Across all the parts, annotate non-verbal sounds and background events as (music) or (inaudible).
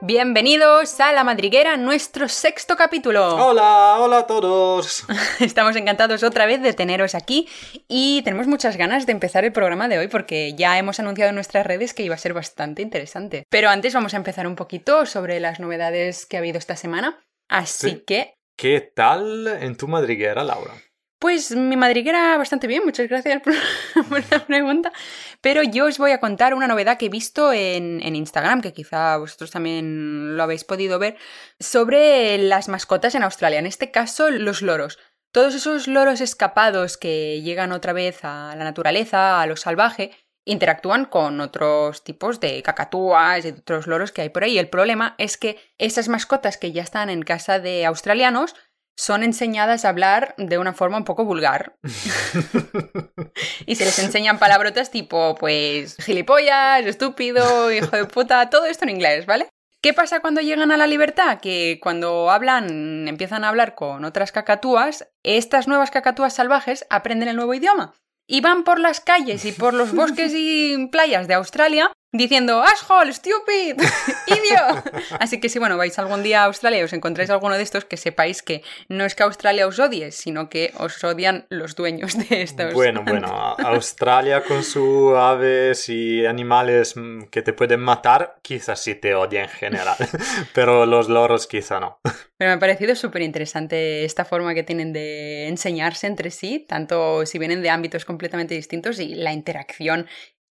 Bienvenidos a La Madriguera, nuestro sexto capítulo. Hola, hola a todos. (laughs) Estamos encantados otra vez de teneros aquí y tenemos muchas ganas de empezar el programa de hoy porque ya hemos anunciado en nuestras redes que iba a ser bastante interesante. Pero antes vamos a empezar un poquito sobre las novedades que ha habido esta semana. Así Sí. que ¿Qué tal en tu madriguera, Laura? Pues mi madriguera bastante bien, muchas gracias (laughs) por, la pregunta. Pero yo os voy a contar una novedad que he visto en, en Instagram, que quizá vosotros también lo habéis podido ver, sobre las mascotas en Australia, en este caso los loros. Todos esos loros escapados que llegan otra vez a la naturaleza, a lo salvaje, interactúan con otros tipos de cacatúas y otros loros que hay por ahí. El problema es que esas mascotas que ya están en casa de australianos son enseñadas a hablar de una forma un poco vulgar. (laughs) y se les enseñan palabrotas tipo, pues, gilipollas, estúpido, hijo de puta, todo esto en inglés, ¿vale? ¿Qué pasa cuando llegan a la libertad? Que cuando hablan, empiezan a hablar con otras cacatúas, estas nuevas cacatúas salvajes aprenden el nuevo idioma. Y van por las calles y por los bosques y playas de Australia diciendo asshole, stupid, (laughs) idiot. Así que si bueno, vais algún día a Australia y os encontráis alguno de estos, que sepáis que no es que Australia os odie, sino que os odian los dueños de estos. Bueno, bueno, (laughs) Australia con sus aves y animales mm, que te pueden matar, quizás sí te odia en general, (laughs) pero los loros quizá no. Pero me ha parecido súper interesante esta forma que tienen de enseñarse entre sí, tanto si vienen de ámbitos completamente distintos y la interacción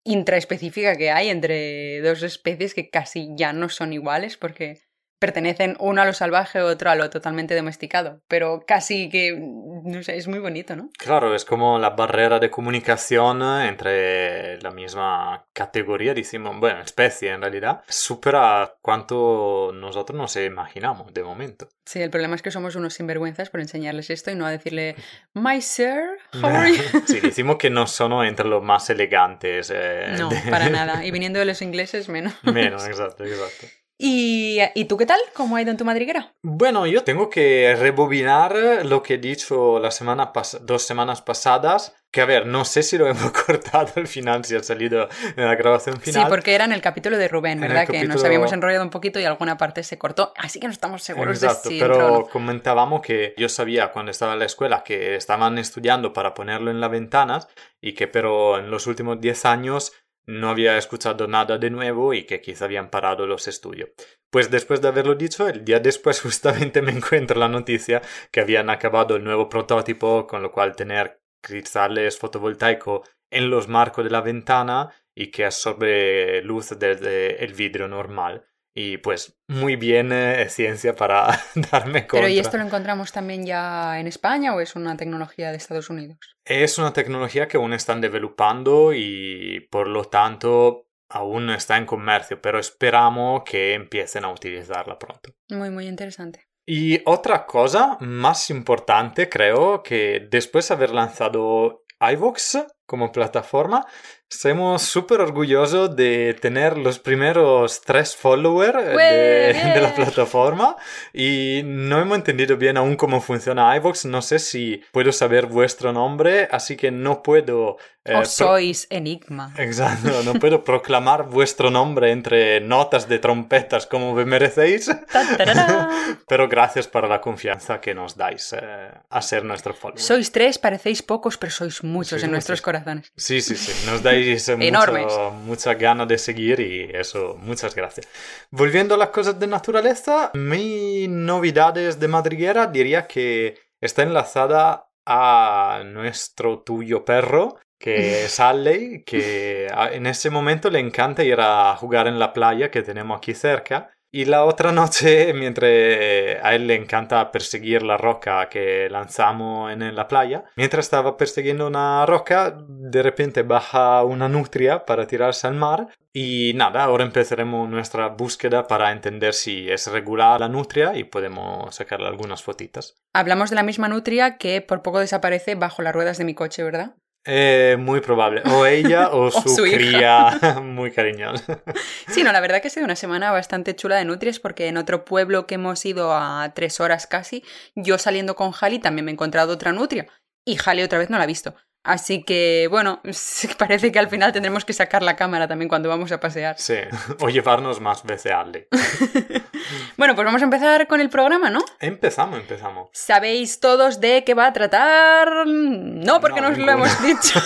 intraespecífica que hay entre dos especies que casi ya no son iguales porque pertenecen uno a lo salvaje, otro a lo totalmente domesticado. Pero casi que, no sé, es muy bonito, ¿no? Claro, es como la barrera de comunicación entre la misma categoría, decimos, bueno, especie en realidad, supera cuanto nosotros nos imaginamos de momento. Sí, el problema es que somos unos sinvergüenzas por enseñarles esto y no a decirle, (laughs) My sir, (laughs) how are you? (laughs) Sí, decimos que no son entre los más elegantes. eh, No, de- para nada. Y viniendo de los ingleses, menos. Menos, exacto, exacto. ¿Y, ¿Y tú qué tal? ¿Cómo ha ido en tu madriguera? Bueno, yo tengo que rebobinar lo que he dicho la semana dos semanas pasadas, que a ver, no sé si lo (laughs) hemos cortado al final, si ha salido en la grabación final. Sí, porque era en el capítulo de Rubén, ¿verdad? Que nos habíamos enrollado un poquito y alguna parte se cortó. Así que no estamos seguros Exacto, de si pero entró o no. comentábamos que yo sabía cuando estaba en la escuela que estaban estudiando para ponerlo en las ventanas y que pero en los últimos 10 años no había escuchado nada de nuevo y que quizá habían parado los estudios. Pues después de haberlo dicho, el día después (laughs) justamente me encuentro la noticia que habían acabado el nuevo prototipo, con lo cual tener cristales fotovoltaicos en los marcos de la ventana y que absorbe luz desde el vidrio normal. Y pues muy bien eh, ciencia para (laughs) darme cuenta. Pero ¿y esto lo encontramos también ya en España o es una tecnología de Estados Unidos? Es una tecnología que aún están developando y por lo tanto aún no está en comercio, pero esperamos que empiecen a utilizarla pronto. Muy, muy interesante. Y otra cosa más importante, creo que después de haber lanzado iVoox como plataforma, estamos súper orgullosos de tener los primeros tres followers de, ¡Ué! (laughs) de la plataforma y no hemos entendido bien aún cómo funciona iVoox. No sé si puedo saber vuestro nombre, así que no puedo... eh, o sois Enigma. Exacto, no (laughs) puedo proclamar vuestro nombre entre notas de trompetas como me merecéis, (laughs) pero gracias por la confianza que nos dais eh, a ser nuestro follower. Sois tres, parecéis pocos, pero sois muchos en nuestros muchos. corazones. Sí, sí, sí, nos dais Enormes. mucho, mucha gana de seguir y eso, muchas gracias. Volviendo a las cosas de naturaleza, mi novedades de madriguera diría que está enlazada a nuestro tuyo perro, que (laughs) es Alley, que en ese momento le encanta ir a jugar en la playa que tenemos aquí cerca. Y la otra noche, (laughs) mientras a él le encanta perseguir la roca que lanzamos en la playa, mientras estaba persiguiendo una roca, de repente baja una nutria para tirarse al mar. Y nada, ahora empezaremos nuestra búsqueda para entender si es regular la nutria y podemos sacarle algunas fotitas. Hablamos de la misma nutria que por poco desaparece bajo las ruedas de mi coche, ¿verdad? Eh, muy probable. O ella (laughs) o su, su hija. cría (laughs) muy cariñosa. Sí, no, la verdad que ha sido una semana bastante chula de nutrias porque en otro pueblo que hemos ido a tres horas casi, yo saliendo con Jali también me he encontrado otra nutria y Jali otra vez no la ha visto. Así que, bueno, (laughs) parece que al final tendremos que sacar la cámara también cuando vamos a pasear. Sí, o llevarnos más veces a Ale. Bueno, pues vamos a empezar con el programa, ¿no? Empezamos, empezamos. ¿Sabéis todos de qué va a tratar? No, porque No, nos lo ninguna. hemos (laughs) dicho.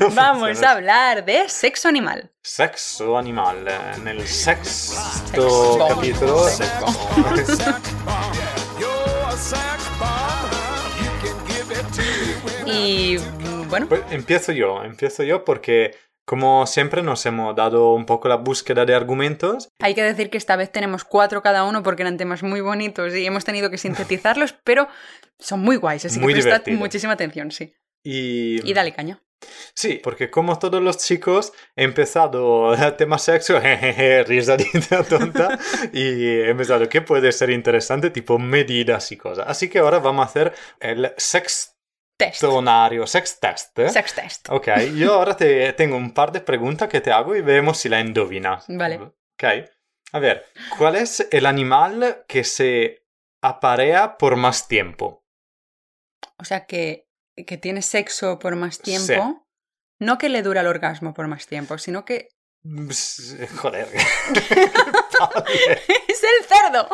No (laughs) Vamos a hablar de sexo animal. Sexo animal. En el sexto Sexo. capítulo. Sexo. (laughs) Y bueno, Pues empiezo yo, empiezo yo porque como siempre nos hemos dado un poco la búsqueda de argumentos. hay que decir que esta vez tenemos cuatro cada uno porque eran temas muy bonitos y hemos tenido que sintetizarlos, (laughs) pero son muy guays, así Muy que prestad muchísima atención, sí. Y, Y dale caña. Sí, porque como todos los chicos, he empezado (laughs) el tema sexo, (laughs) jejeje, risadita tonta, y he empezado que puede ser interesante, tipo medidas y cosas. Así que ahora vamos a hacer el Test. Sextonario, sex test. ¿eh? Sex test. Ok, yo ahora te tengo un par de preguntas que te hago y vemos si la endovinas. Vale. Ok. A ver, ¿cuál es el animal que se aparea por más tiempo? O sea que, que tiene sexo por más tiempo. No que le dura el orgasmo por más tiempo, sino que (laughs) Joder. Vale. (laughs) es el cerdo.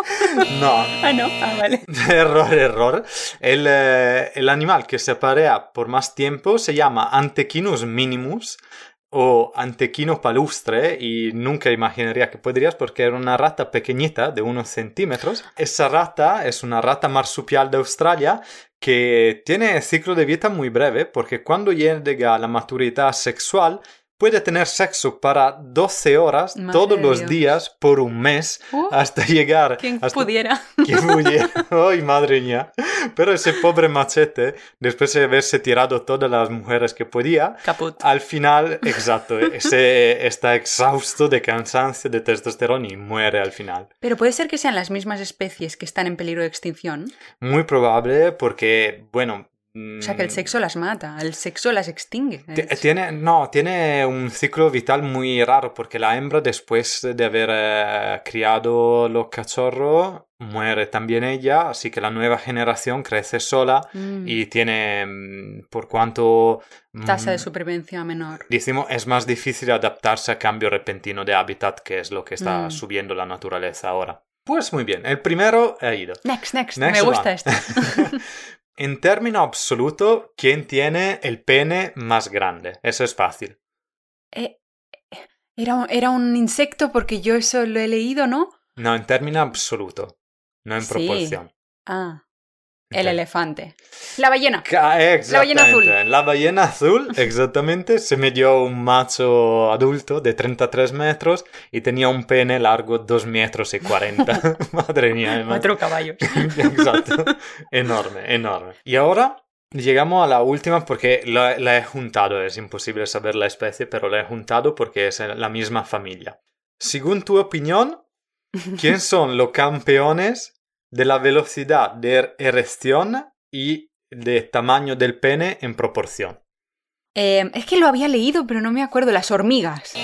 No, Ah, no. Ah, vale. (laughs) error, error. El, eh, el animal que se aparea por más tiempo se llama Antechinus minimus o Antequino palustre y nunca imaginaría que podrías porque era una rata pequeñita de unos centímetros. Esa rata es una rata marsupial de Australia que tiene ciclo de vida muy breve porque cuando llega a la maturidad sexual puede tener sexo para 12 horas Madre todos los Dios. días por un mes Uh, hasta llegar quien hasta pudiera. (laughs) que huye. (laughs) ¡Ay, madre mía! Pero ese pobre machete, después de haberse tirado todas las mujeres que podía, Caput. al final, exacto, ese está exhausto de cansancio, de testosterona y muere al final. Pero puede ser que sean las mismas especies que están en peligro de extinción. Muy probable porque, bueno... O sea que el mm, sexo las mata, el sexo las extingue. Tiene, no, tiene un ciclo vital muy raro porque la hembra después de haber eh, criado los cachorros muere también ella, así que la nueva generación crece sola Mm, y tiene, mm, por cuanto... mm, Tasa de supervivencia menor. Decimos, es más difícil adaptarse a cambio repentino de hábitat, que es lo que está Mm. subiendo la naturaleza ahora. Pues muy bien, el primero ha ido. Next, next. Next Me gusta one. esto. (laughs) (laughs) en término absoluto, ¿quién tiene el pene más grande? Eso es fácil. Eh, era, un- era un insecto porque yo eso lo he leído, ¿no? No, en término absoluto, no en Sí. proporción. Ah, el elefante. La ballena. Ca- ballena azul. La ballena azul, (laughs) exactamente, se midió un macho adulto de 33 metros y tenía un pene largo 2 metros y 40. (laughs) Madre mía. Cuatro caballos. (laughs) Exacto. Enorme, enorme. Y ahora llegamos a la última porque la, la he juntado. Es imposible saber la especie, pero la he juntado porque es la misma familia. Según tu opinión, ¿quién son los campeones de la velocidad de erección y de tamaño del pene en proporción? Eh, es que lo había leído, pero no me acuerdo. Las hormigas.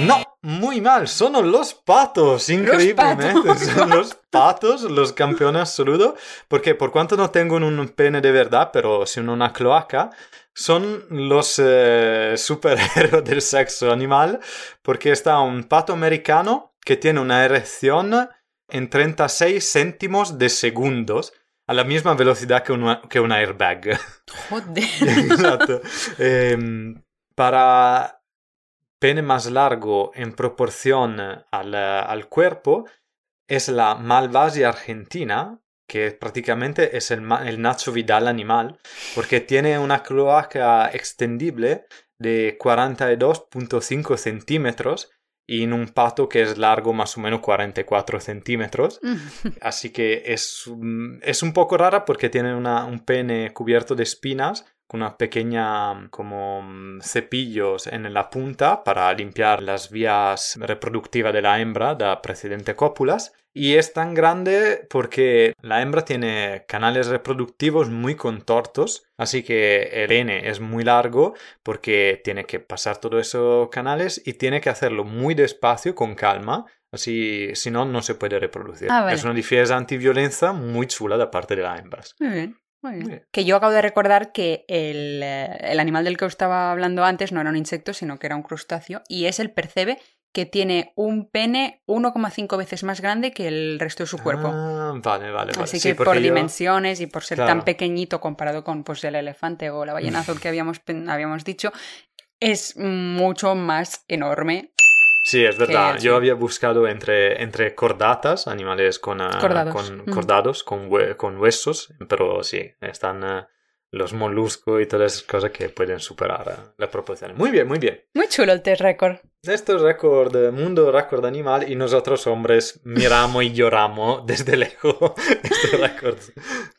No, muy mal, son los patos, increíblemente. patos. (laughs) Son los patos los campeones absolutos, porque por cuanto no tengo un pene de verdad, pero sino una cloaca, son los eh, superhéroes del sexo animal, porque está un pato americano que tiene una erección en 36 céntimos de segundos, a la misma velocidad que una, que una airbag. Joder. (laughs) Exacto. Em, para pene más largo en proporción al, al cuerpo es la Malvasia argentina, que prácticamente es el, el Nacho Vidal animal, porque tiene una cloaca extendible de 42.5 centímetros y en un pato que es largo más o menos 44 centímetros. (laughs) Así que es, un- es un poco rara porque tiene una- un pene cubierto de espinas con una pequeña mm, como mm, cepillos en la punta para limpiar las vías reproductivas de la hembra de precedente cópulas. Y es tan grande porque la hembra tiene canales reproductivos muy contortos, así que el pene es muy largo porque tiene que pasar todos esos canales y tiene que hacerlo muy despacio, con calma, así si no, no se puede reproducir. Ah, vale. Es una defensa antiviolencia muy chula de parte de las hembras. Muy bien. Que yo acabo de recordar que el, eh, el, animal del que os estaba hablando antes no era un insecto, sino que era un crustáceo, y es el percebe que tiene un pene 1,5 veces más grande que el resto de su cuerpo. Ah, vale, vale, vale. Así que por dimensiones y por ser tan pequeñito comparado con pues, el elefante o la ballena azul que (laughs) habíamos, habíamos dicho, es mucho más enorme Sí, es verdad. Yo había buscado entre, entre cordatas, animales con, ah, cordados, con, cordados, con, con, huesos, pero sí, están ah, los moluscos y todas esas cosas que pueden superar uh, la proporción. Muy bien, muy bien. Muy chulo el test récord. Esto es récord, mundo récord animal y nosotros hombres miramos y lloramos (laughs) desde lejos (laughs) este récord.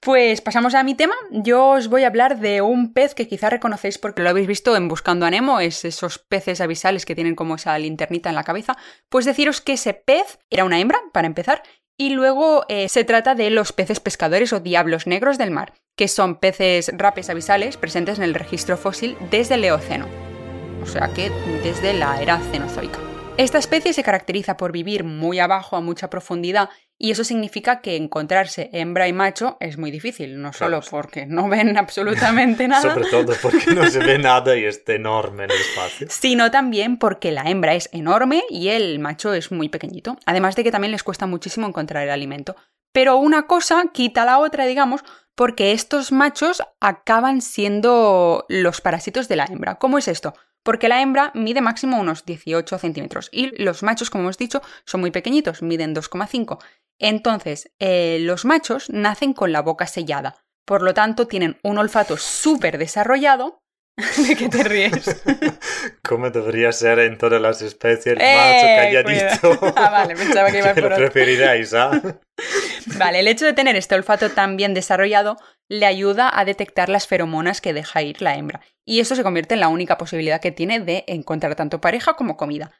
Pues pasamos a mi tema. Yo os voy a hablar de un pez que quizá reconocéis porque lo habéis visto en Buscando a Nemo, es esos peces avisales que tienen como esa linternita en la cabeza. Pues deciros que ese pez era una hembra, para empezar, y luego eh, se trata de los peces pescadores o diablos negros del mar, que son peces rapes avisales presentes en el registro fósil desde el Eoceno, o sea que desde la era cenozoica. Esta especie se caracteriza por vivir muy abajo a mucha profundidad y eso significa que encontrarse hembra y macho es muy difícil, no solo porque no ven (laughs) absolutamente nada. Sobre todo porque no se ve (laughs) nada y está enorme en el espacio. Sino también porque la hembra es enorme y el macho es muy pequeñito. Además de que también les cuesta muchísimo encontrar el alimento. Pero una cosa quita la otra, digamos, porque estos machos acaban siendo los parásitos de la hembra. ¿Cómo es esto? porque la hembra mide máximo unos 18 centímetros y los machos, como hemos dicho, son muy pequeñitos, miden 2,5. Entonces, eh, los machos nacen con la boca sellada, por lo tanto tienen un olfato súper desarrollado. (laughs) ¿De qué te ríes? (laughs) ¿Cómo debería ser en todas las especies el eh, macho calladito? (laughs) ah, vale, pensaba que iba por lo preferiríais, ¿ah? Vale, el hecho de tener este olfato tan bien desarrollado le ayuda a detectar las feromonas que deja ir la hembra, y eso se convierte en la única posibilidad que tiene de encontrar tanto pareja como comida.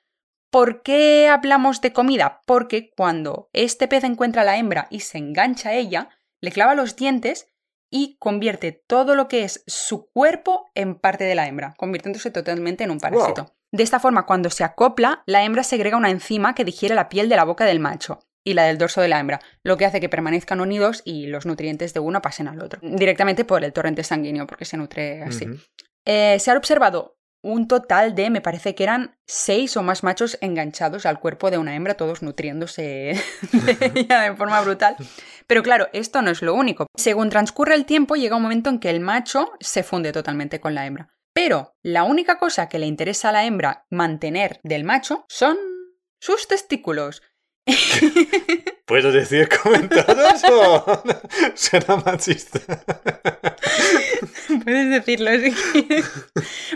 ¿Por qué hablamos de comida? Porque cuando este pez encuentra a la hembra y se engancha a ella, le clava los dientes y convierte todo lo que es su cuerpo en parte de la hembra, convirtiéndose totalmente en un parásito. De esta forma, cuando se acopla, la hembra segrega una enzima que digiere la piel de la boca del macho y la del dorso de la hembra, lo que hace que permanezcan unidos y los nutrientes de uno pasen al otro, directamente por el torrente sanguíneo, porque se nutre así. Eh, se ha observado un total de, me parece que eran seis o más machos enganchados al cuerpo de una hembra, todos nutriéndose de (laughs) ella de forma brutal. Pero claro, esto no es lo único. Según transcurre el tiempo, llega un momento en que el macho se funde totalmente con la hembra. Pero la única cosa que le interesa a la hembra mantener del macho son sus testículos. ¿Puedo decir comentados o (laughs) (laughs) será machista? (laughs) Puedes decirlo si quieres.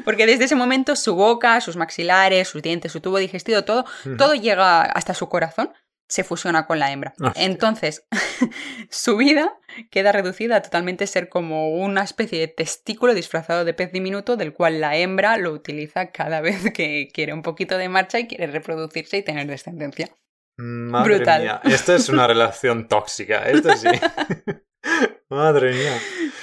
Porque desde ese momento su boca, sus maxilares, sus dientes, su tubo digestivo, todo, todo llega hasta su corazón, se fusiona con la hembra. Entonces, (laughs) su vida queda reducida a totalmente ser como una especie de testículo disfrazado de pez diminuto del cual la hembra lo utiliza cada vez que quiere un poquito de marcha y quiere reproducirse y tener descendencia. Madre Brutal. mía, esta es una relación tóxica, esto sí. (laughs) Madre mía.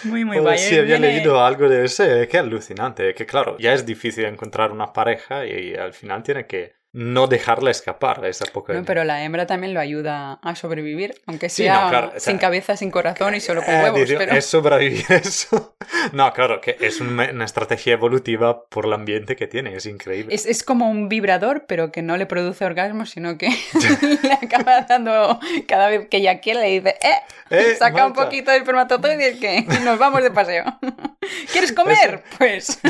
Muy, muy guay. Sí, había leído algo de ese, qué alucinante, que claro, ya es difícil encontrar una pareja y al final tiene que no dejarla escapar a esa poca. No, pero la hembra también lo ayuda a sobrevivir, aunque sea sin cabeza, sin corazón y solo con eh, huevos. Es sobrevivir (laughs) eso. No, claro, que es una estrategia evolutiva por el ambiente que tiene, es increíble. Es, es como un vibrador, pero que no le produce orgasmos, sino que (laughs) (laughs) le acaba dando cada vez que ella quiere, le dice, eh, eh saca un poquito del espermatozoide y que nos vamos de paseo. ¿Quieres comer? Pues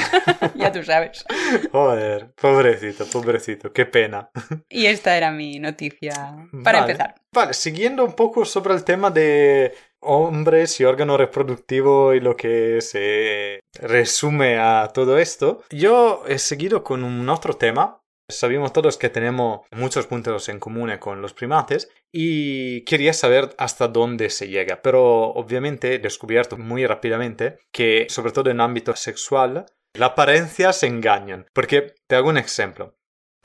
ya tú sabes. Joder, pobrecito, pobrecito, qué pena. Y esta era mi noticia para empezar. Vale, siguiendo un poco sobre el tema de hombres y órgano reproductivo y lo que se resume a todo esto, yo he seguido con un otro tema. Sabemos todos que tenemos muchos puntos en común con los primates y quería saber hasta dónde se llega, pero obviamente he descubierto muy rápidamente que, sobre todo en ámbito sexual, la apariencia se engañan. Porque te hago un ejemplo.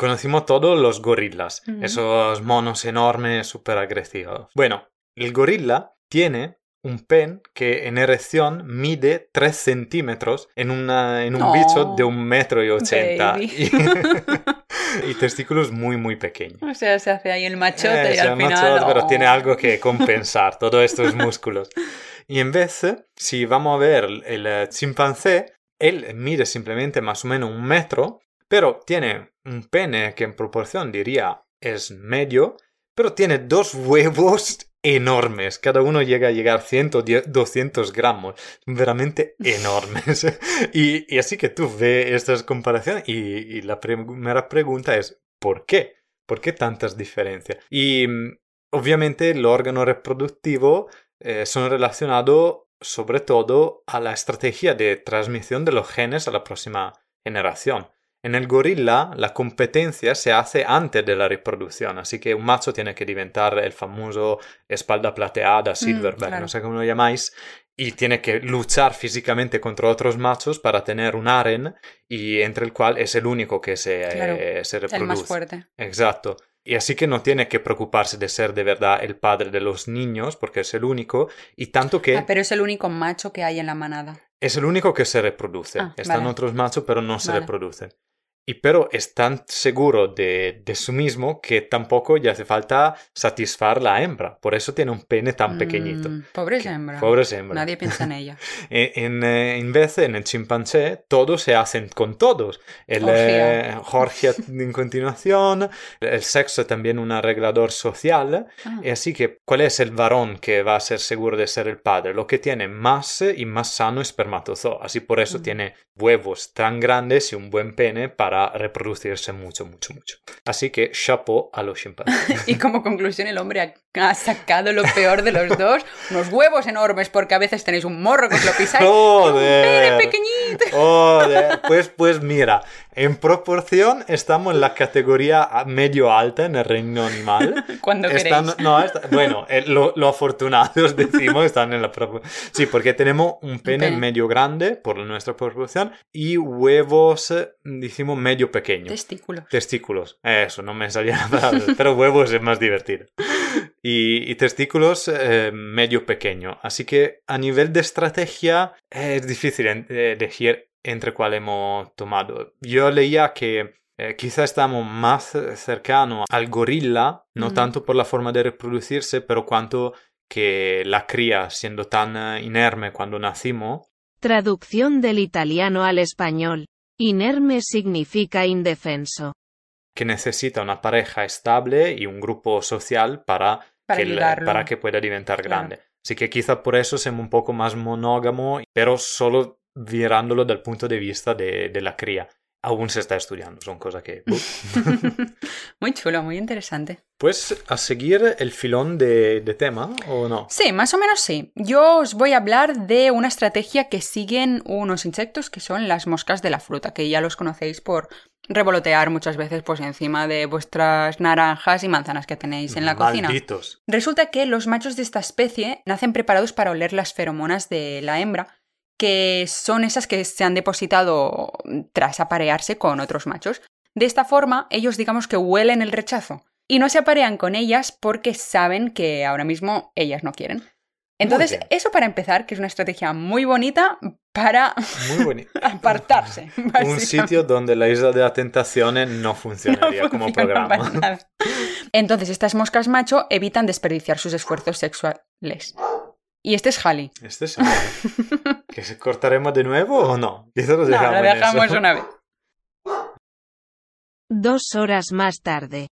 Conocimos todos los gorilas, esos monos enormes, súper agresivos. Bueno, el gorila tiene un pen que en erección mide 3 centímetros en, una, en un bicho de un metro y ochenta. (laughs) Y, testículos muy, muy pequeños. O sea, se hace ahí el machote y al final... pero tiene algo que compensar, todo esto es músculos. Y en vez, si vamos a ver el eh, chimpancé, él mide simplemente más o menos un metro, pero tiene un pene que en proporción diría es medio, pero tiene dos (laughs) huevos enormes. Cada uno llega a llegar 100 o 200 gramos. Veramente (laughs) enormes. (laughs) y, así que tú ves estas comparaciones y, la primera pregunta es ¿por qué? ¿Por qué tantas diferencias? Y mm, obviamente el órgano reproductivo eh, son relacionados sobre todo a la estrategia de transmisión de los genes a la próxima generación. En el gorila la competencia se hace antes de la reproducción, así que un macho tiene que diventar el famoso espalda plateada, mm, silverback, no sé cómo lo llamáis, y tiene que luchar físicamente contra otros machos para tener un aren y entre el cual es el único que se, eh, se reproduce. El más fuerte. Exacto. Y así que no tiene que preocuparse de ser de verdad el padre de los niños, porque es el único, y tanto que... Ah, pero es el único macho que hay en la manada. Es el único que se reproduce. Ah, Están otros machos, pero no se reproducen y pero es tan seguro de, de sí mismo que tampoco le hace falta satisfacer la hembra. Por eso tiene un pene tan pequeñito. Mm, pobre hembra. Pobre hembra. Nadie piensa en ella. (laughs) E, en, eh, en, vez, en el chimpancé, todos se hacen con todos. El eh, Jorge en continuación, el sexo es también un arreglador social. Ah. Y así que, ¿cuál es el varón que va a ser seguro de ser el padre? Lo que tiene más y más sano espermatozoo. Así por eso mm. tiene huevos tan grandes y un buen pene para reproducirse mucho, mucho, mucho. Así que chapeau a los chimpancés. (laughs) y como conclusión, el hombre ha, sacado lo peor de los dos, unos huevos enormes, porque a veces tenéis un morro que os lo pisáis. (laughs) ¡Joder! un pequeñito. ¡Joder! Pues, pues mira, en proporción estamos en la categoría medio alta en el reino animal. (laughs) Cuando queréis. No, bueno, eh, lo, lo afortunados decimos están en la Sí, porque tenemos un pene medio grande por nuestra proporción y huevos, decimos medio pequeño. Testículos. Testículos. Eso, no me salía la palabra, (laughs) pero huevos es más divertido. Y, testículos eh, medio pequeño. Así que a nivel de estrategia es difícil eh, elegir entre cuál hemos tomado. Yo leía que eh, quizá estamos más cercanos al gorila, no tanto por la forma de reproducirse, pero cuanto que la cría, siendo tan eh, inerme cuando nacimos. Traducción del italiano al español. Inerme significa indefenso. Que necesita una pareja estable y un grupo social para, que, para que pueda diventar grande. Así que quizá por eso somos un poco más monógamo, pero solo mirándolo dal punto de vista de, de la cría. Aún se está estudiando, son cosas (laughs) que... muy chulo, muy interesante. Pues a seguir el filón de, de, tema o no? Sí, más o menos sí. Yo os voy a hablar de una estrategia que siguen unos insectos que son las moscas de la fruta, que ya los conocéis por revolotear muchas veces pues encima de vuestras naranjas y manzanas que tenéis en la Malditos. cocina. Resulta que los machos de esta especie nacen preparados para oler las feromonas de la hembra que son esas que se han depositado tras aparearse con otros machos. De esta forma, ellos digamos que huelen el rechazo y no se aparean con ellas porque saben que ahora mismo ellas no quieren. Entonces, eso para empezar, que es una estrategia muy bonita para (laughs) apartarse. (laughs) Un sitio donde la isla de la tentación no funcionaría como programa. (laughs) Entonces, estas moscas macho evitan desperdiciar sus esfuerzos sexuales. Y este es Halley. Este es Halley. (laughs) ¿Que se cortaremos de nuevo o no? Eso lo dejamos, no, lo dejamos una vez. Dos horas más tarde.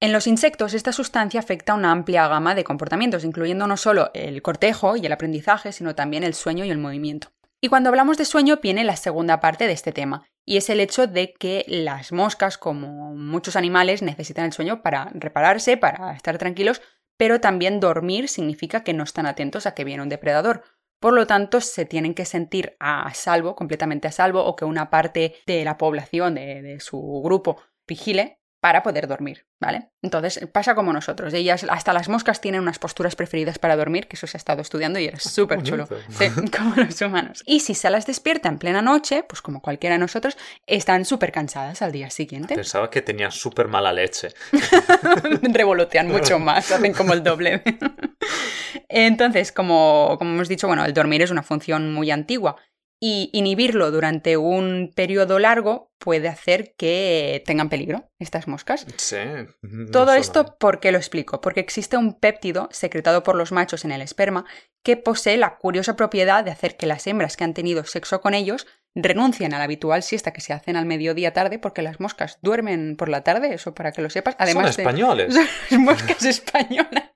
En los insectos, esta sustancia afecta a una amplia gama de comportamientos, incluyendo no solo el cortejo y el aprendizaje, sino también el sueño y el movimiento. Y cuando hablamos de sueño viene la segunda parte de este tema, y es el hecho de que las moscas, como muchos animales, necesitan el sueño para repararse, para estar tranquilos, pero también dormir significa que no están atentos a que viene un depredador. Por lo tanto, se tienen que sentir a salvo, completamente a salvo, o que una parte de la población, de, de su grupo, vigile para poder dormir, ¿vale? Entonces pasa como nosotros. Ellas, hasta las moscas tienen unas posturas preferidas para dormir, que eso se ha estado estudiando y es súper chulo. Sí, (laughs) como los humanos. Y si se las despierta en plena noche, pues como cualquiera de nosotros, están súper cansadas al día siguiente. Pensaba que tenían súper mala leche. (laughs) Revolotean mucho más, hacen como el doble. (laughs) Entonces, como, como hemos dicho, bueno, el dormir es una función muy antigua y inhibirlo durante un periodo largo puede hacer que tengan peligro estas moscas. Sí. no Todo suena esto. ¿por qué lo explico? Porque existe un péptido secretado por los machos en el esperma que posee la curiosa propiedad de hacer que las hembras que han tenido sexo con ellos renuncien a la habitual siesta que se hacen al mediodía tarde porque las moscas duermen por la tarde, eso para que lo sepas. Además Son de- españoles. (laughs) Son moscas españolas.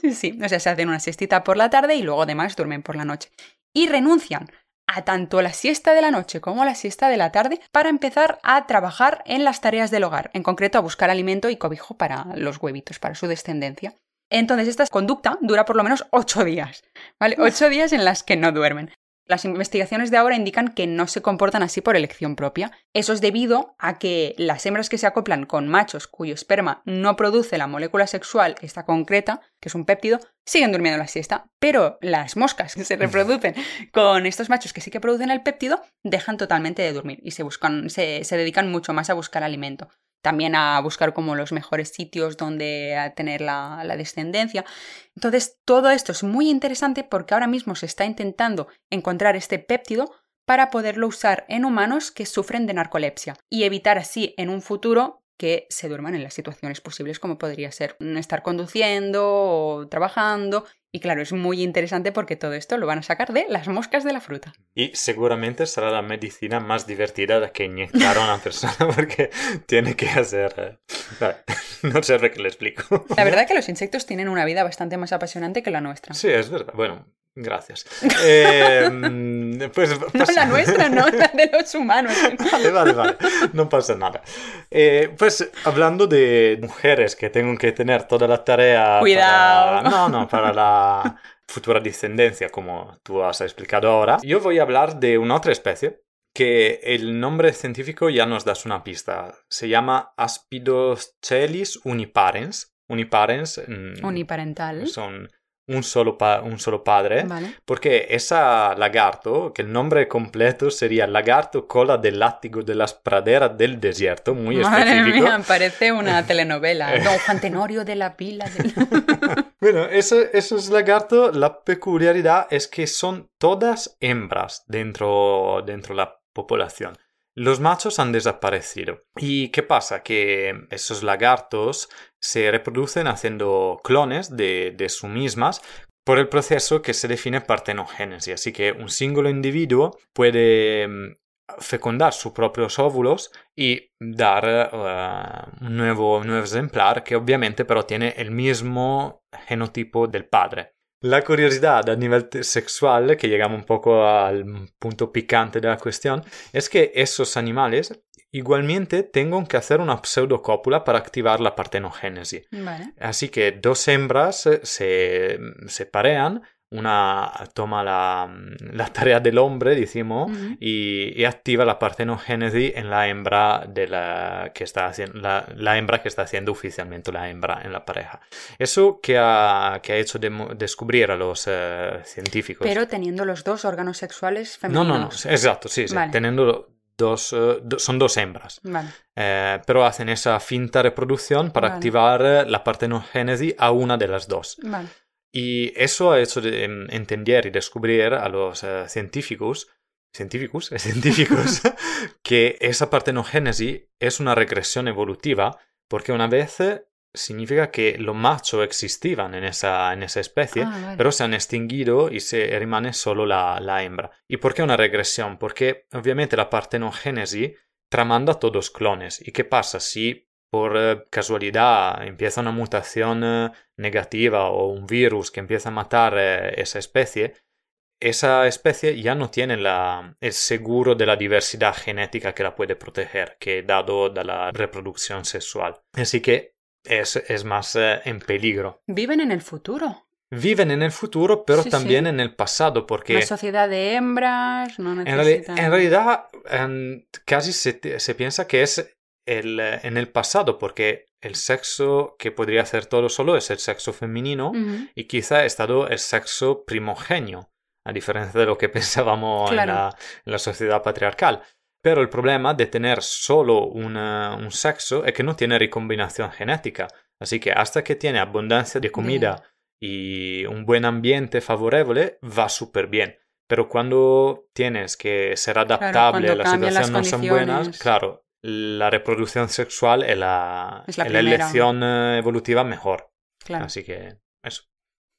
Sí, sí. O sea, se hacen una siestita por la tarde y luego además duermen por la noche. Y renuncian a tanto la siesta de la noche como la siesta de la tarde para empezar a trabajar en las tareas del hogar, en concreto a buscar alimento y cobijo para los huevitos, para su descendencia. Entonces, esta conducta dura por lo menos ocho días, ¿vale? Ocho días en las que no duermen. Las investigaciones de ahora indican que no se comportan así por elección propia. Eso es debido a que las hembras que se acoplan con machos cuyo esperma no produce la molécula sexual, esta concreta, que es un péptido, siguen durmiendo la siesta. Pero las moscas que se reproducen (laughs) con estos machos que sí que producen el péptido dejan totalmente de dormir y se, buscan, se, se dedican mucho más a buscar alimento. También a buscar como los mejores sitios donde tener la, la descendencia. Entonces, todo esto es muy interesante porque ahora mismo se está intentando encontrar este péptido para poderlo usar en humanos que sufren de narcolepsia y evitar así en un futuro que se duerman en las situaciones posibles como podría ser estar conduciendo o trabajando. Y claro, es muy interesante porque todo esto lo van a sacar de las moscas de la fruta. Y seguramente será la medicina más divertida de que inyectar a una (laughs) persona porque tiene que hacer... eh, (laughs) No sé (laughs) qué le explico. La verdad que los insectos tienen una vida bastante más apasionante que la nuestra. Sí, es verdad. Bueno, gracias. Eh, pues, (laughs) No pasa- la nuestra, no la de los humanos. (laughs) Vale, vale, vale. No pasa nada. Eh, pues hablando de mujeres que tengo que tener toda la tarea. Cuidado. para- No, no, para la futura descendencia, como tú has explicado ahora. Yo voy a hablar de una otra especie que el nombre científico ya nos das una pista. Se llama Aspidoscelis uniparens. Uniparens mm, Uniparental. son un solo, pa- un solo padre. Vale. Porque esa lagarto, que el nombre completo sería lagarto cola del látigo de las praderas del desierto, muy Madre específico. mía, parece una (laughs) telenovela. Don Juan Tenorio de la pila. del- (laughs) Bueno, eso- esos lagartos, la peculiaridad es que son todas hembras dentro, dentro de la población. Los machos han desaparecido. ¿Y qué pasa? Que esos lagartos se reproducen haciendo clones de, de mismas por el proceso que se define partenogénesis. Así que un singlo individuo puede mm, fecundar sus propios óvulos y dar eh, un, nuevo, un nuevo ejemplar que obviamente pero tiene el mismo genotipo del padre. La curiosidad a nivel sexual, que llegamos un poco al punto picante de la cuestión, es que esos animales igualmente tengan que hacer una pseudocópula para activar la partenogénesis. Vale. Así que dos hembras eh, se, se parean, una toma la, la tarea del hombre, decimos, y, y activa la partenogénesis en la hembra de la que está haciendo la, la hembra que está haciendo oficialmente la hembra en la pareja. Eso que ha, que ha hecho descubrir a los eh, científicos. Pero teniendo los dos órganos sexuales no, femeninos. no, no, exacto, sí, sí, Vale. teniendo dos, eh, son dos hembras. Vale. Eh, pero hacen esa finta reproducción para Vale. activar la partenogénesis a una de las dos. Vale. Y eso ha hecho de, entender y descubrir a los eh, científicos, científicos, (laughs) científicos (laughs) que esa partenogénesis es una regresión evolutiva porque una vez eh, significa que los machos existían en esa, en esa especie, Ah, vale. pero se han extinguido y se rimane solo la, la hembra. ¿Y por qué una regresión? Porque obviamente la partenogénesis tramanda todos clones. ¿Y qué pasa si por eh, casualidad empieza una mutación eh, negativa o un virus que empieza a matar eh, esa especie? Esa especie ya no tiene la- el seguro de la diversidad genética que la puede proteger, que es dado de la reproducción sexual. Así que es, es más en peligro. Viven en el futuro. Viven en el futuro, pero Sí, también sí. en el pasado, porque Una sociedad de hembras, no en, necesitan... en realidad em, casi se piensa que es el, eh, en el pasado, porque el sexo que podría hacer todo solo es el sexo femenino y quizá ha estado el sexo primogenio, a diferencia de lo que (laughs) pensábamos en, Claro. la, en la sociedad patriarcal. Pero el problema de tener solo una- un sexo es que no tiene recombinación genética. Así que hasta que tiene abundancia de comida y un buen ambiente favorable, va súper bien. Pero cuando tienes que ser adaptable, cuando las situaciones no son buenas, claro, la reproducción sexual es la, Es la es la elección eh, evolutiva mejor. Claro. Así que eso.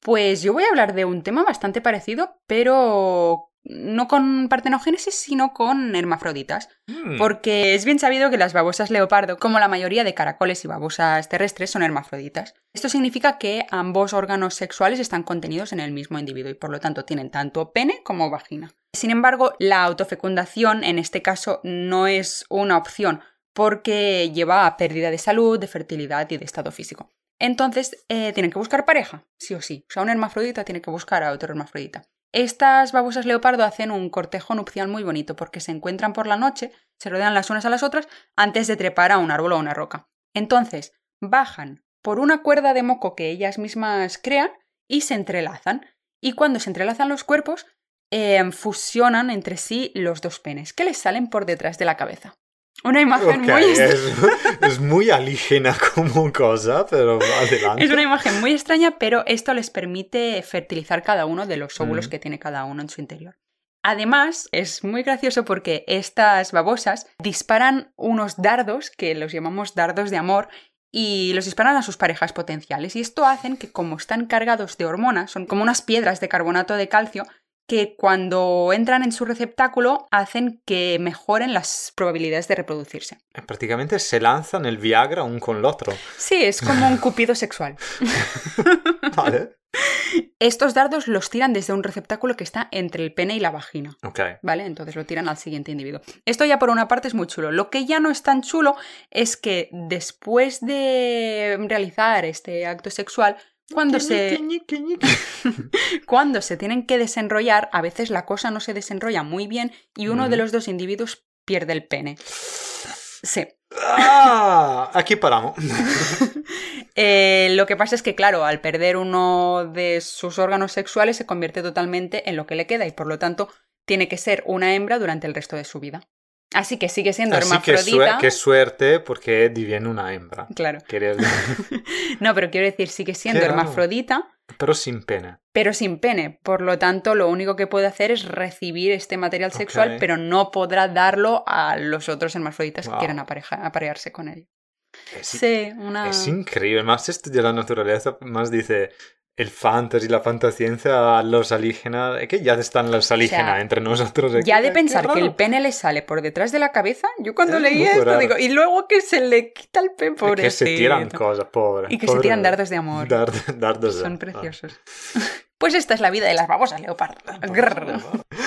Pues yo voy a hablar de un tema bastante parecido, pero no con partenogénesis, sino con hermafroditas. Mm, Porque es bien sabido que las babosas leopardo, como la mayoría de caracoles y babosas terrestres, son hermafroditas. Esto significa que ambos órganos sexuales están contenidos en el mismo individuo y por lo tanto tienen tanto pene como vagina. Sin embargo, la autofecundación en este caso no es una opción porque lleva a pérdida de salud, de fertilidad y de estado físico. Entonces, eh, tienen que buscar pareja, sí o sí. O sea, un hermafrodita tiene que buscar a otro hermafrodita. Estas babosas leopardo hacen un cortejo nupcial muy bonito porque se encuentran por la noche, se rodean las unas a las otras antes de trepar a un árbol o a una roca. Entonces, bajan por una cuerda de moco que ellas mismas crean y se entrelazan. Y cuando se entrelazan los cuerpos, eh, fusionan entre sí los dos penes que les salen por detrás de la cabeza. Una imagen muy es, (laughs) es muy alígena como cosa, pero adelante. Es una imagen muy extraña, pero esto les permite fertilizar cada uno de los óvulos Mm. que tiene cada uno en su interior. Además, es muy gracioso porque estas babosas disparan unos dardos, que los llamamos dardos de amor, y los disparan a sus parejas potenciales. Y esto hacen que, como están cargados de hormonas, son como unas piedras de carbonato de calcio, que cuando entran en su receptáculo hacen que mejoren las probabilidades de reproducirse. Prácticamente se lanzan el Viagra un con el otro. (laughs) Sí, es como un cupido sexual. (laughs) Vale. Estos dardos los tiran desde un receptáculo que está entre el pene y la vagina. Ok. ¿Vale? Entonces lo tiran al siguiente individuo. Esto ya por una parte es muy chulo. Lo que ya no es tan chulo es que después de realizar este acto sexual, cuando se, (laughs) cuando se tienen que desenrollar, a veces la cosa no se desenrolla muy bien y uno de los dos individuos pierde el pene. Sí. Ah, aquí paramos. (laughs) (laughs) Eh, lo que pasa es que, claro, al perder uno de sus órganos sexuales se convierte totalmente en lo que le queda y por lo tanto tiene que ser una hembra durante el resto de su vida. Así que sigue siendo Así que, hermafrodita. sue- qué suerte porque diviene una hembra. Claro. Quería. (laughs) No, pero quiero decir, sigue siendo hermafrodita, Pero sin pene. pero sin pene. Por lo tanto, lo único que puede hacer es recibir este material sexual, pero no podrá darlo a los otros hermafroditas Wow. que quieran apareja- aparearse con él. Es, Sí, una... es increíble. Más estudia la naturaleza, más dice el fantasy, la fantasciencia los alienígenas. Es que ya están los alienígenas entre nosotros. es Ya que- de pensar que el pene le sale por detrás de la cabeza, yo cuando Es leí esto raro. digo, y luego que se le quita el pene, Es pobre. que se tiran cosas, pobre. Y que se pobre tiran bebé. dardos de amor. Dard- dardos de Son preciosos. (laughs) Pues esta es la vida de las babosas leopardo. Grrr.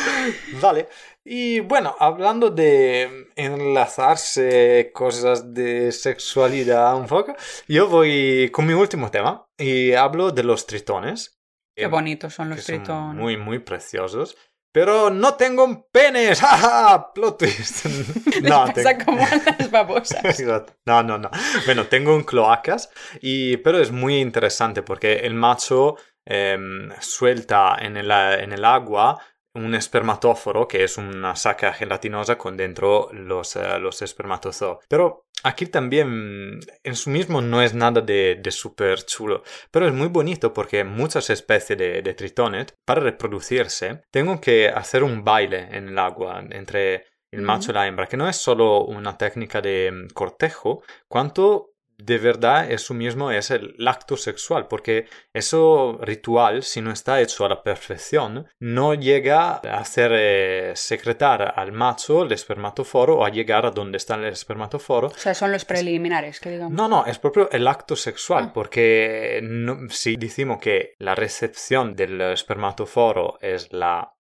(laughs) Vale, y bueno, hablando de enlazarse cosas de sexualidad un poco, yo voy con mi último tema y hablo de los tritones. Qué Eh, bonitos son los son tritones. Muy, muy preciosos. Pero no tengo penes, (laughs) ¡Ja, ja! Plot twist. (laughs) No, pasa tengo- como a las babosas. (laughs) No, no, no. Bueno, tengo un cloacas, y, pero es muy interesante porque el macho em, suelta en el, en el agua un espermatóforo, que es una saca gelatinosa con dentro los, eh, los espermatozoos. Pero aquí también en su mismo no es nada de, de súper chulo, pero es muy bonito porque muchas especies de, de tritones, para reproducirse, tengo que hacer un baile en el agua entre el macho y la hembra, que no es solo una técnica de mm, cortejo, cuanto de verdad eso mismo es el acto sexual, porque eso ritual, si no está hecho a la perfección, no llega a hacer eh, secretar al macho el espermatoforo o a llegar a donde está el espermatoforo. O sea, son los preliminares, que digamos. No, no, es proprio el acto sexual, Ah. porque no- si decimos que la recepción del espermatoforo es la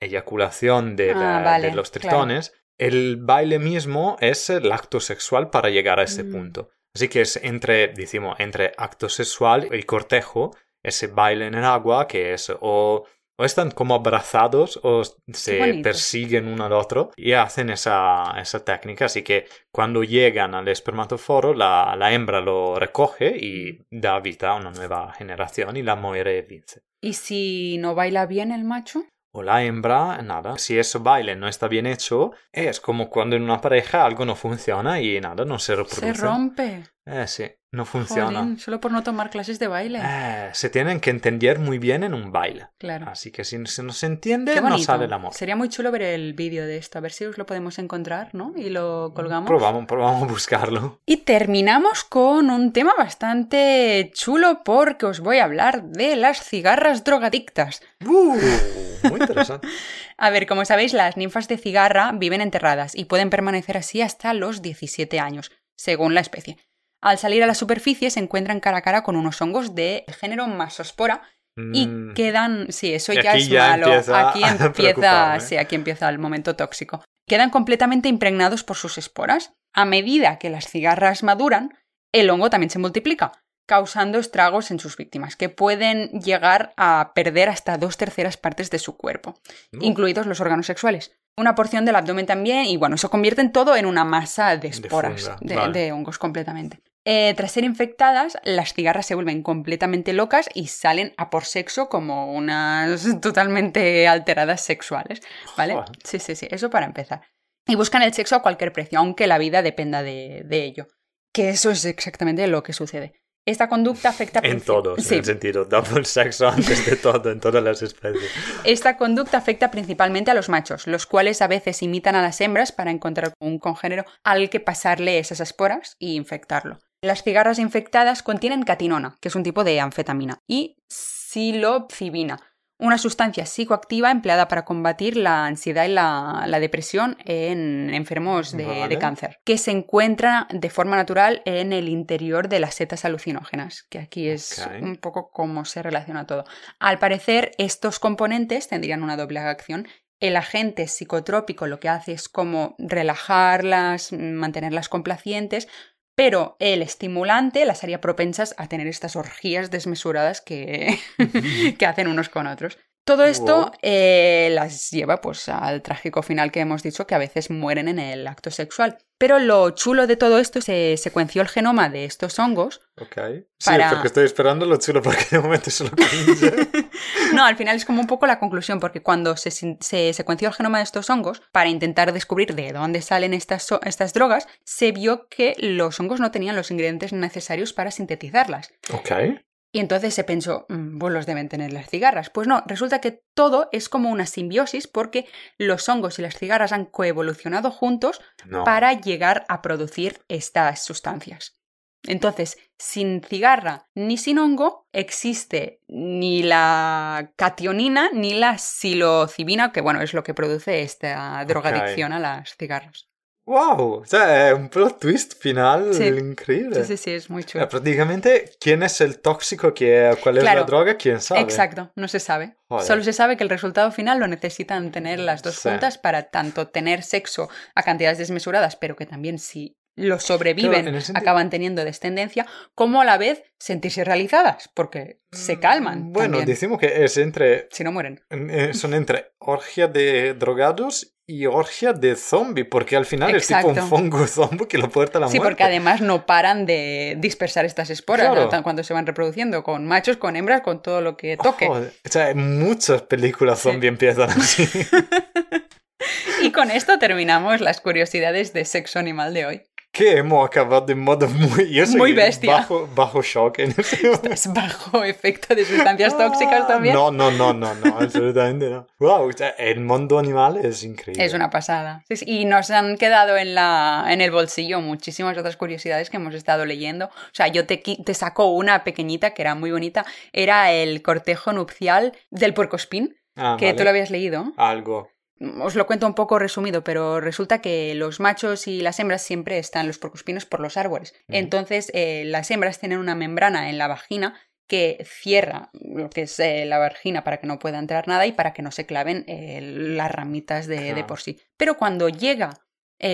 eyaculación de, Ah, la- vale, de los claro. tritones, el baile mismo es el acto sexual para llegar a ese Mm. punto. Así que es entre, decimos, entre acto sexual y cortejo, ese baile en el agua que es o, o están como abrazados o se persiguen uno al otro y hacen esa, esa técnica. Así que cuando llegan al espermatoforo, la, la hembra lo recoge y da vida a una nueva generación y la muere vence. ¿Y si no baila bien el macho? O la hembra, nada. Si ese baile no está bien hecho, es como cuando en una pareja algo no funciona y nada, no se Se reproduce. rompe. Eh, sí, no funciona. Jolín, solo por no tomar clases de baile. Eh, se tienen que entender muy bien en un baile. claro. Así que si se no se entiende, no sale el amor. Sería muy chulo ver el vídeo de esto, a ver si os lo podemos encontrar, ¿no? Y lo colgamos. Probamos, probamos a buscarlo. Y terminamos con un tema bastante chulo porque os voy a hablar de las cigarras drogadictas. Uh, muy interesante. (laughs) A ver, como sabéis, las ninfas de cigarra viven enterradas y pueden permanecer así hasta los 17 años, según la especie. Al salir a la superficie se encuentran cara a cara con unos hongos de género Masospora y Mm, quedan, sí, eso Y ya es ya malo. empieza aquí (laughs) empieza, preocuparme. sí, aquí empieza el momento tóxico. Quedan completamente impregnados por sus esporas. A medida que las cigarras maduran, el hongo también se multiplica, causando estragos en sus víctimas, que pueden llegar a perder hasta dos terceras partes de su cuerpo, uh, incluidos los órganos sexuales. Una porción del abdomen también, y bueno, eso convierte en todo en una masa de esporas, funga, de, vale. de hongos completamente. Eh, tras ser infectadas, las cigarras se vuelven completamente locas y salen a por sexo como unas (laughs) totalmente alteradas sexuales, ¿vale? Joder. Sí, sí, sí, eso para empezar. Y buscan el sexo a cualquier precio, aunque la vida dependa de, de ello. Que eso es exactamente lo que sucede. Esta conducta afecta... En todos, Sí, en el sentido, double sexo antes de todo, en todas las especies. Esta conducta afecta principalmente a los machos, los cuales a veces imitan a las hembras para encontrar un congénero al que pasarle esas esporas y infectarlo. Las cigarras infectadas contienen catinona, que es un tipo de anfetamina, y psilocibina, una sustancia psicoactiva empleada para combatir la ansiedad y la, la depresión en enfermos de, Vale. de cáncer, que se encuentra de forma natural en el interior de las setas alucinógenas, que aquí es un poco cómo se relaciona todo. Al parecer, estos componentes tendrían una doble acción. El agente psicotrópico lo que hace es como relajarlas, mantenerlas complacientes, pero el estimulante las haría propensas a tener estas orgías desmesuradas que, (laughs) (laughs) que hacen unos con otros. Todo esto Wow. eh, las lleva pues al trágico final que hemos dicho que a veces mueren en el acto sexual. Pero lo chulo de todo esto se secuenció el genoma de estos hongos. Ok. Sí, porque estoy esperando lo chulo porque de momento solo cringe. (laughs) No, al final es como un poco la conclusión, porque cuando se, secuenció el genoma de estos hongos, para intentar descubrir de dónde salen estas, estas drogas, se vio que los hongos no tenían los ingredientes necesarios para sintetizarlas. ok. Y entonces se pensó, "Mm, pues los deben tener las cigarras. Pues no, resulta que todo es como una simbiosis porque los hongos y las cigarras han coevolucionado juntos No. para llegar a producir estas sustancias. Entonces, sin cigarra ni sin hongo existe ni la cationina ni la psilocibina, que bueno, es lo que produce esta drogadicción a las cigarras. ¡Wow! O sea, es un plot twist final Sí. increíble. Sí, sí, sí, es muy Eh, chulo. prácticamente, ¿quién es el tóxico? que- ¿Cuál es Claro. la droga? ¿Quién sabe? Exacto, no se sabe. Joder. Solo se sabe que el resultado final lo necesitan tener las dos Sí. juntas para tanto tener sexo a cantidades desmesuradas, pero que también si lo Claro, sobreviven sentido- acaban teniendo descendencia, como a la vez sentirse realizadas, porque se calman. Mm, Bueno, también, decimos que es entre, si no mueren. eh, son entre orgia de drogados y orgia de zombie, porque al final es tipo un fongo (laughs) zombie que lo puerta a la Sí, muerte. porque además no paran de dispersar estas esporas Claro. ¿no? Tan- cuando se van reproduciendo, con machos, con hembras, con todo lo que toque. O sea, muchas películas Sí. zombie empiezan así. (laughs) Y con esto terminamos las curiosidades de sexo animal de hoy. Que hemos acabado de modo muy... Yo soy Muy bestia. Bajo, bajo shock en ese (laughs) momento. Es bajo efecto de sustancias tóxicas también. Ah, No, no, no, no, no, absolutamente no. Wow, el mundo animal es increíble. Es una pasada. Sí, sí, Y nos han quedado en, la, en el bolsillo muchísimas otras curiosidades que hemos estado leyendo. O sea, yo te, te saco una pequeñita que era muy bonita. Era el cortejo nupcial del puercoespín, Ah, que vale. tú lo habías leído. Algo. Os lo cuento un poco resumido, pero resulta que los machos y las hembras siempre están los porcospinos por los árboles. Entonces, eh, las hembras tienen una membrana en la vagina que cierra lo que es eh, la vagina para que no pueda entrar nada y para que no se claven eh, las ramitas de, de por sí. Pero cuando llega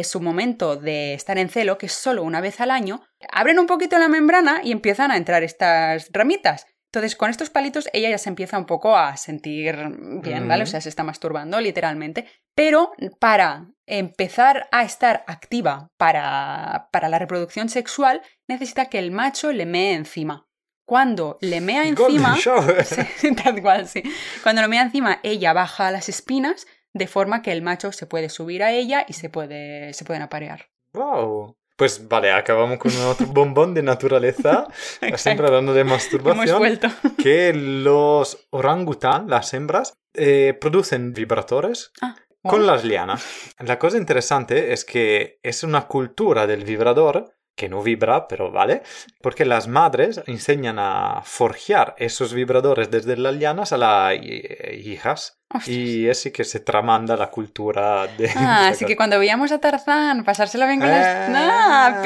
su momento de estar en celo, que es solo una vez al año, abren un poquito la membrana y empiezan a entrar estas ramitas. Entonces, con estos palitos, ella ya se empieza un poco a sentir bien, ¿vale? O sea, se está masturbando literalmente. Pero para empezar a estar activa para, para la reproducción sexual, necesita que el macho le mee encima. Cuando le mea encima, (laughs) (laughs) tal cual, sí. Cuando lo mea encima, ella baja las espinas de forma que el macho se puede subir a ella y se, puede, se pueden aparear. Wow. Pues vale, acabamos con otro bombón de naturaleza, (laughs) siempre hablando de Hemos masturbación, vuelto. (laughs) que los orangután, las hembras, eh, producen vibradores Ah, con wow. las lianas. La cosa interesante es que es una cultura del vibrador que no vibra, pero vale, porque las madres enseñan a forjar esos vibradores desde las lianas a las hi- hijas. Ostras. Y así que se tramanda la cultura de... Ah, (laughs) así que cuando veíamos a Tarzán pasárselo bien con las... ¡Ah!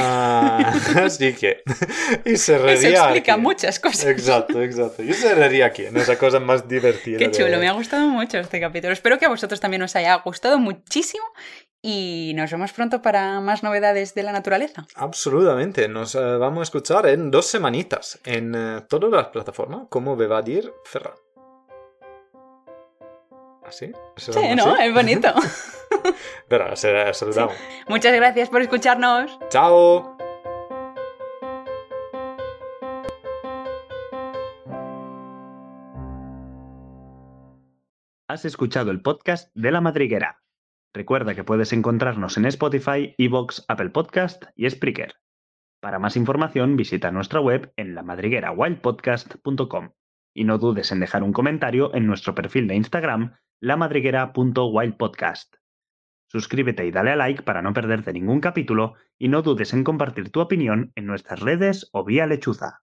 Ah, Así (laughs) que... (laughs) Y se Eso reiría explica aquí. muchas cosas. Exacto, exacto. Yo se reiría aquí, en esa cosa más divertida. Qué de- chulo, me ha gustado mucho este capítulo. Espero que a vosotros también os haya gustado muchísimo y nos vemos pronto para más novedades de la naturaleza. Absolutamente, nos eh, vamos a escuchar en dos semanitas en eh, todas las plataformas, como me va a decir Ferran. ¿Así? ¿Se Sí, ¿no? así? Es bonito. Pero se- saludamos. Muchas gracias por escucharnos. ¡Chao! Has escuchado el podcast de La Madriguera. Recuerda que puedes encontrarnos en Spotify, Evox, Apple Podcast y Spreaker. Para más información visita nuestra web en lamadriguerawildpodcast.com y no dudes en dejar un comentario en nuestro perfil de Instagram lamadriguera.wildpodcast. Suscríbete y dale a like para no perderte ningún capítulo y no dudes en compartir tu opinión en nuestras redes o vía lechuza.